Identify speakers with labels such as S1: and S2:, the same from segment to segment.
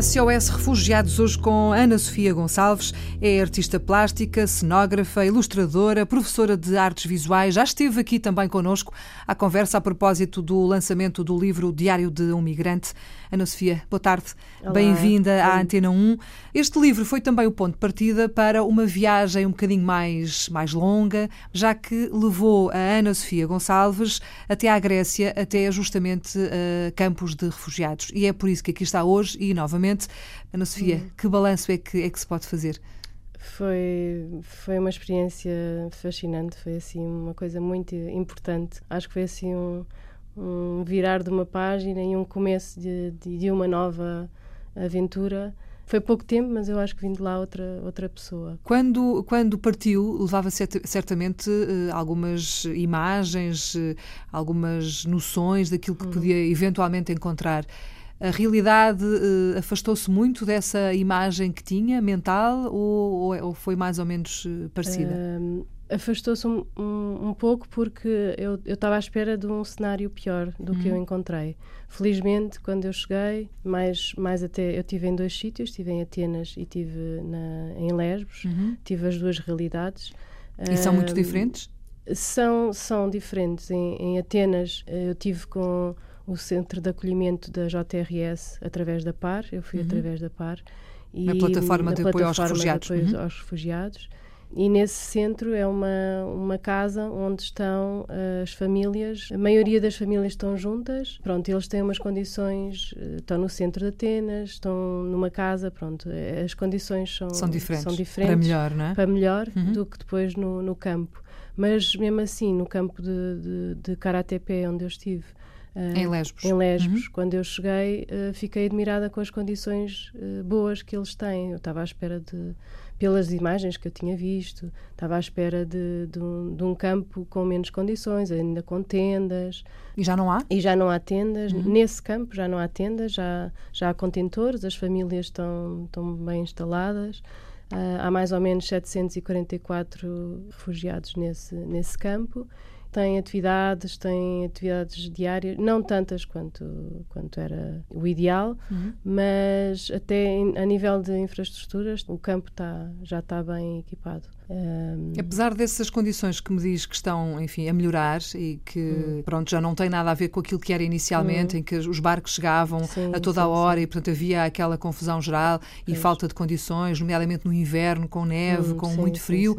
S1: SOS Refugiados, hoje com Ana Sofia Gonçalves, é artista plástica, cenógrafa, ilustradora, professora de artes visuais. Já esteve aqui também connosco à conversa a propósito do lançamento do livro Diário de um Migrante. Ana Sofia, boa tarde, bem-vinda à Antena 1. Este livro foi também o ponto de partida para uma viagem um bocadinho mais, mais longa, já que levou a Ana Sofia Gonçalves até à Grécia, até justamente uh, campos de refugiados. E é por isso que aqui está hoje e novamente. Ana Sofia, hum. que balanço é que, é que se pode fazer?
S2: Foi, foi uma experiência fascinante, foi assim uma coisa muito importante. Acho que foi assim um, um virar de uma página e um começo de, de, de, uma nova aventura. Foi pouco tempo, mas eu acho que vim de lá outra, outra pessoa.
S1: Quando, quando partiu, levava certamente uh, algumas imagens, uh, algumas noções daquilo que uhum. podia eventualmente encontrar. A realidade uh, afastou-se muito dessa imagem que tinha, mental, ou, ou foi mais ou menos parecida?
S2: afastou-se um, um, um, pouco porque eu estava à espera de um cenário pior do uhum. que eu uhum. encontrei. Felizmente, quando eu cheguei, mais, mais até eu tive em dois sítios, estive em Atenas e tive na, em Lesbos, uhum. tive as duas realidades.
S1: E são muito diferentes?
S2: São, são diferentes. Em, em Atenas eu tive com o centro de acolhimento da JRS através da PAR, eu fui uhum. através da PAR.
S1: E, na plataforma de apoio aos refugiados.
S2: Apoio uhum. aos refugiados. E nesse centro é uma, uma casa onde estão uh, as famílias, a maioria das famílias estão juntas, pronto, eles têm umas condições, uh, estão no centro de Atenas, estão numa casa, pronto, eh, as condições são,
S1: são, diferentes, são diferentes para melhor, não é?
S2: Para melhor uhum. do que depois no, no campo. Mas mesmo assim, no campo de, de, de Karatepe, onde eu estive,
S1: em Lesbos.
S2: Em Lesbos. Uhum. Quando eu cheguei, uh, fiquei admirada com as condições uh, boas que eles têm. Eu estava à espera de, pelas imagens que eu tinha visto, estava à espera de, de, um, de, um, campo com menos condições, ainda com tendas.
S1: E já não há?
S2: E já não há tendas. Uhum. Nesse campo já não há tendas, já, já há contentores, as famílias estão, estão bem instaladas. Uh, há mais ou menos 744 refugiados nesse, nesse campo tem atividades, tem atividades diárias, não tantas quanto, quanto era o ideal, uhum. mas até a nível de infraestruturas o campo tá, já está bem equipado.
S1: Um... Apesar dessas condições que me diz que estão, enfim, a melhorar e que, hum. pronto, já não tem nada a ver com aquilo que era inicialmente, hum. em que os barcos chegavam sim, a toda sim, a hora sim. e, portanto, havia aquela confusão geral e falta de condições, nomeadamente no inverno, com neve, hum, com muito frio.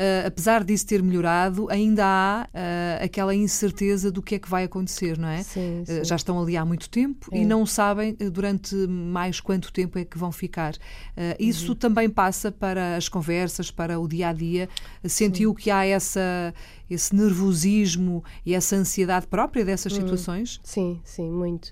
S1: Uh, apesar disso ter melhorado, ainda há uh, aquela incerteza do que é que vai acontecer, não é?
S2: Sim, sim. Uh,
S1: já estão ali há muito tempo é. e não sabem durante mais quanto tempo é que vão ficar. isso uhum. também passa para as conversas, para o dia a dia. Sentiu sim. que há essa esse nervosismo e essa ansiedade própria dessas uhum. situações?
S2: Sim, sim, muito.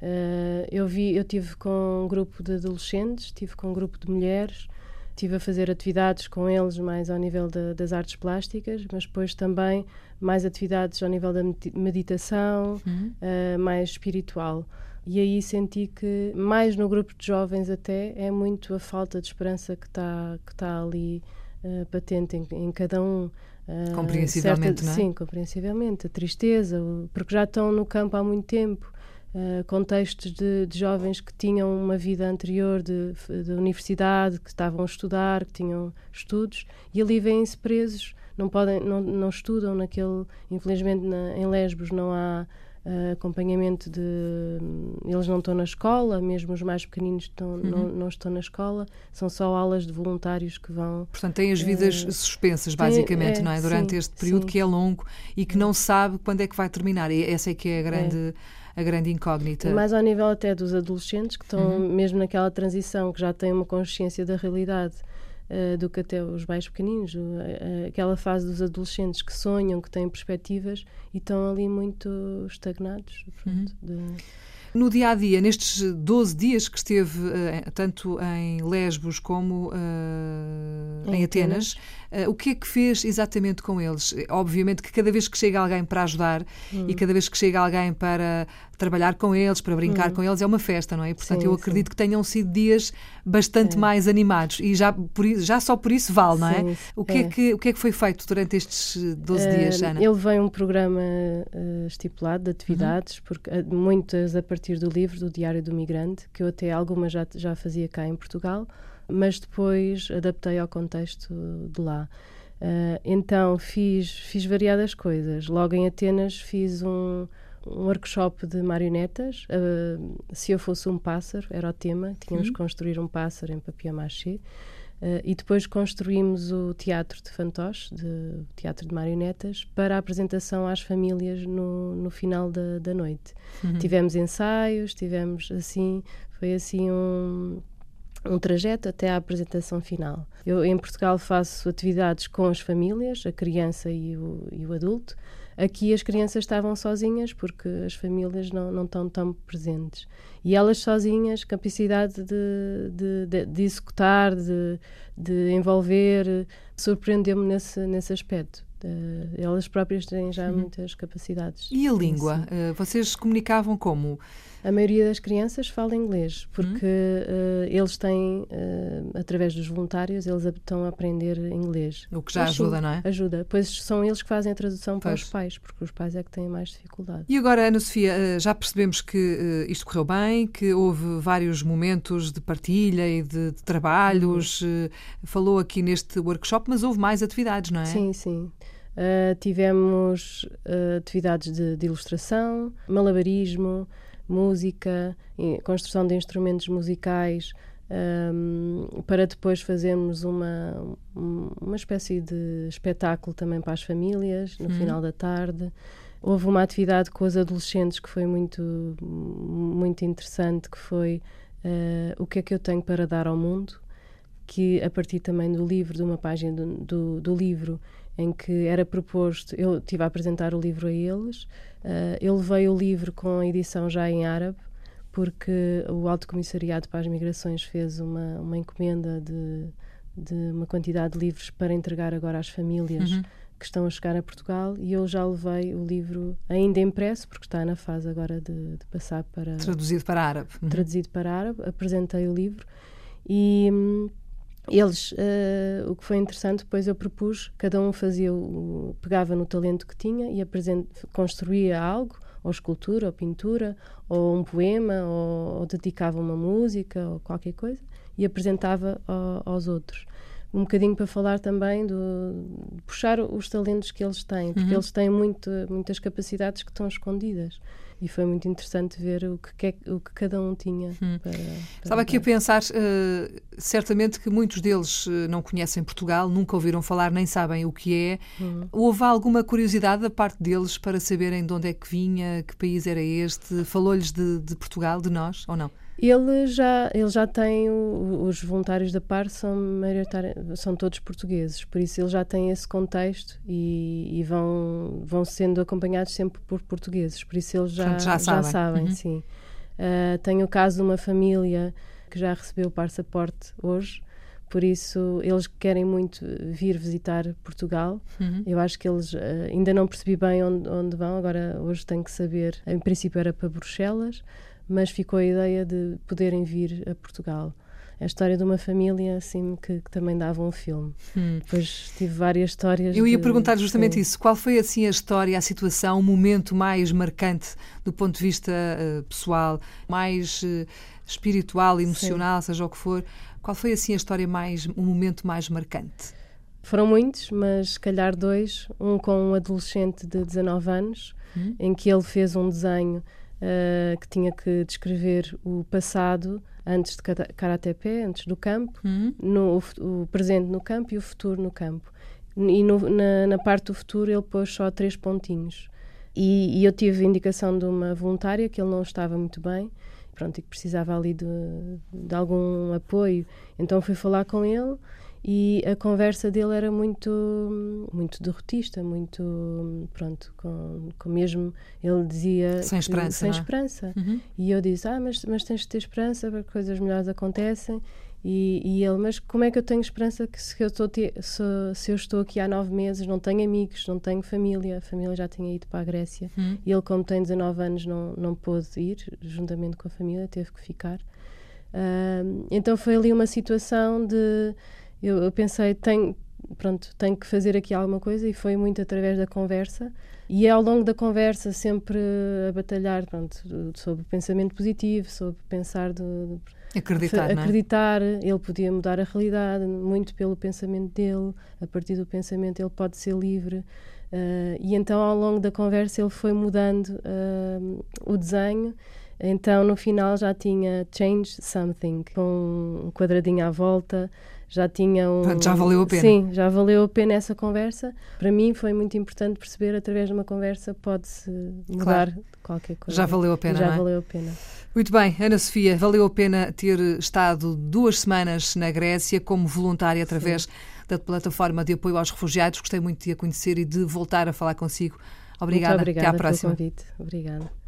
S2: Uh, eu vi, eu tive com um grupo de adolescentes, tive com um grupo de mulheres Estive a fazer atividades com eles mais ao nível de, das artes plásticas, mas depois também mais atividades ao nível da meditação, uhum. uh, mais espiritual. E aí senti que, mais no grupo de jovens até, é muito a falta de esperança que está que tá ali uh, patente em, em, cada um.
S1: Uh, compreensivelmente, certa, não é?
S2: Sim, compreensivelmente. A tristeza, porque já estão no campo há muito tempo uh, contextos de, de, jovens que tinham uma vida anterior de, de, universidade, que estavam a estudar, que tinham estudos, e ali vêm-se presos, não, podem, não, não estudam naquele. Infelizmente, na, em Lesbos não há. Uh, acompanhamento de. Eles não estão na escola, mesmo os mais pequeninos estão, uhum. não, não, estão na escola, são só aulas de voluntários que vão.
S1: Portanto, têm as vidas uh, suspensas, basicamente, tem, é, não é? Durante sim, este período sim. que é longo e que não sabe quando é que vai terminar. E essa é que é a grande. É a grande incógnita.
S2: E mais ao nível até dos adolescentes, que estão uhum. mesmo naquela transição, que já têm uma consciência da realidade. Uh, do que até os mais pequeninos, uh, aquela fase dos adolescentes que sonham, que têm perspectivas e estão ali muito estagnados. Pronto, uhum. de...
S1: No dia a dia, nestes 12 dias que esteve uh, tanto em Lesbos como uh, em, em, Atenas, uh, o que é que fez exatamente com eles? Obviamente que cada vez que chega alguém para ajudar hum. e cada vez que chega alguém para trabalhar com eles, para brincar uhum. com eles, é uma festa, não é? Portanto,
S2: sim,
S1: eu acredito
S2: sim.
S1: que tenham sido dias bastante é. mais animados e já, por, já só por isso vale, não é? O que é. é. que, o que é que foi feito durante estes 12 uh, dias, Ana?
S2: Ele veio um programa uh, estipulado de atividades, uhum. porque, uh, muitas a partir do livro do Diário do Migrante, que eu até algumas já, já fazia cá em Portugal, mas depois adaptei ao contexto de lá. Uh, então fiz, fiz variadas coisas. Logo em Atenas fiz um, um workshop de marionetas. Uh, se eu fosse um pássaro, era o tema. Tínhamos uhum. que construir um pássaro em papier-mâché. Uh, e depois construímos o teatro de fantoche, de, teatro de marionetas, para a apresentação às famílias no, no final da, da noite. Uhum. Tivemos ensaios, tivemos assim, foi assim um, um trajeto até à apresentação final. Eu em Portugal faço atividades com as famílias, a criança e o, e o adulto. Aqui as crianças estavam sozinhas porque as famílias não, não estão tão presentes. E elas sozinhas, capacidade de, de, de, de executar, de, de envolver, surpreendeu-me nesse, nesse aspecto. Elas próprias têm já uhum. muitas capacidades.
S1: E a língua? Uh, vocês comunicavam como?
S2: A maioria das crianças fala inglês, porque uh, eles têm, uh, através dos voluntários, eles estão a aprender inglês.
S1: O que já ajuda, não é?
S2: Ajuda, pois são eles que fazem a tradução pois. para os pais, porque os pais é que têm mais dificuldade.
S1: E agora, Ana Sofia, uh, já percebemos que isto correu bem, que houve vários momentos de partilha e de, de trabalhos. Uhum. falou aqui neste workshop, mas houve mais atividades, não é?
S2: Sim, sim. Tivemos atividades de, de ilustração, malabarismo, música, construção de instrumentos musicais, um, para depois fazermos uma, uma espécie de espetáculo também para as famílias, no uhum. final da tarde. Houve uma atividade com os adolescentes que foi muito, muito interessante, que foi uh, o que é que eu tenho para dar ao mundo, que a partir também do livro, de uma página do, do, do livro, em que era proposto, eu estive a apresentar o livro a eles, uh, eu levei o livro com a edição já em árabe, porque o Alto Comissariado para as Migrações fez uma, uma encomenda de, de uma quantidade de livros para entregar agora às famílias uhum. que estão a chegar a Portugal e eu já levei o livro ainda impresso, porque está na fase agora de, de passar para...
S1: Traduzido para árabe.
S2: Uhum. Traduzido para árabe, apresentei o livro e... Eles, uh, o que foi interessante, depois eu propus, cada um fazia, o, pegava no talento que tinha e construía algo, ou escultura, ou pintura, ou um poema, ou, ou dedicava uma música, ou qualquer coisa, e apresentava ao, aos outros. Um bocadinho para falar também do de puxar os talentos que eles têm, porque uhum. eles têm muito, muitas capacidades que estão escondidas e foi muito interessante ver o que, o que cada um tinha. Hum. Para, para
S1: Estava aqui a pensar, uh, certamente que muitos deles uh, não conhecem Portugal, nunca ouviram falar, nem sabem o que é. Hum. Houve alguma curiosidade da parte deles para saberem de onde é que vinha, que país era este? Falou-lhes de, de Portugal, de nós, ou não?
S2: Ele já, ele já tem, o, os voluntários da PAR são, são todos portugueses, por isso ele já tem esse contexto e, e vão, vão sendo acompanhados sempre por portugueses, por isso eles já, já, já sabem. uhum. sim. Uh, tenho o caso de uma família que já recebeu o passaporte hoje, por isso eles querem muito vir visitar Portugal. Uhum. Eu acho que eles uh, ainda não percebi bem onde, onde vão, agora hoje tenho que saber. Em princípio era para Bruxelas, mas ficou a ideia de poderem vir a Portugal. É a história de uma família assim que, que também dava um filme. Hum. Depois tive várias histórias.
S1: Eu ia
S2: de,
S1: perguntar justamente sim. isso. Qual foi assim a história, a situação, o momento mais marcante do ponto de vista uh, pessoal, mais uh, espiritual, emocional, sim. seja o que for? Qual foi assim a história mais, o momento mais marcante?
S2: Foram muitos, mas se calhar dois. Um com um adolescente de 19 anos, hum. em que ele fez um desenho uh, que tinha que descrever o passado antes de Karatepe, antes do campo, uhum. no, o, o, presente no campo e o futuro no campo. E no, na, na, parte do futuro ele pôs só três pontinhos. E, e, eu tive indicação de uma voluntária que ele não estava muito bem, pronto, e que precisava ali de, de algum apoio. Então fui falar com ele e a conversa dele era muito muito derrotista, muito pronto, com, com mesmo ele dizia
S1: sem esperança,
S2: sem
S1: é?
S2: esperança. Uhum. E eu disse: "Ah, mas mas tens de ter esperança, porque coisas melhores acontecem". E, e, ele, mas como é que eu tenho esperança que se eu, estou te, se, se, eu estou aqui há nove meses, não tenho amigos, não tenho família, a família já tinha ido para a Grécia hum. e ele, como tem 19 anos, não, não pôde ir, juntamente com a família, teve que ficar. Uh, então foi ali uma situação de. Eu, eu pensei, tenho, pronto, tenho que fazer aqui alguma coisa e foi muito através da conversa. E é ao longo da conversa sempre a batalhar pronto, sobre o pensamento positivo, sobre pensar de, de
S1: Acreditar,
S2: é? acreditar, ele podia mudar a realidade muito pelo pensamento dele, a partir do pensamento ele pode ser livre. Uh, e então, ao longo da conversa, ele foi mudando uh, o desenho. Então, no final, já tinha Change Something, com um quadradinho à volta, já tinha um.
S1: Já valeu a pena.
S2: Sim, já valeu a pena essa conversa. Para mim, foi muito importante perceber, através de uma conversa, pode-se mudar claro. qualquer coisa.
S1: Já valeu a pena.
S2: Já
S1: é?
S2: valeu a pena.
S1: Muito bem, Ana Sofia, valeu a pena ter estado duas semanas na Grécia como voluntária através Sim. da plataforma de apoio aos refugiados. Gostei muito de a conhecer e de voltar a falar consigo. Obrigada.
S2: Muito obrigada
S1: Até à próxima.
S2: Pelo convite. Obrigada.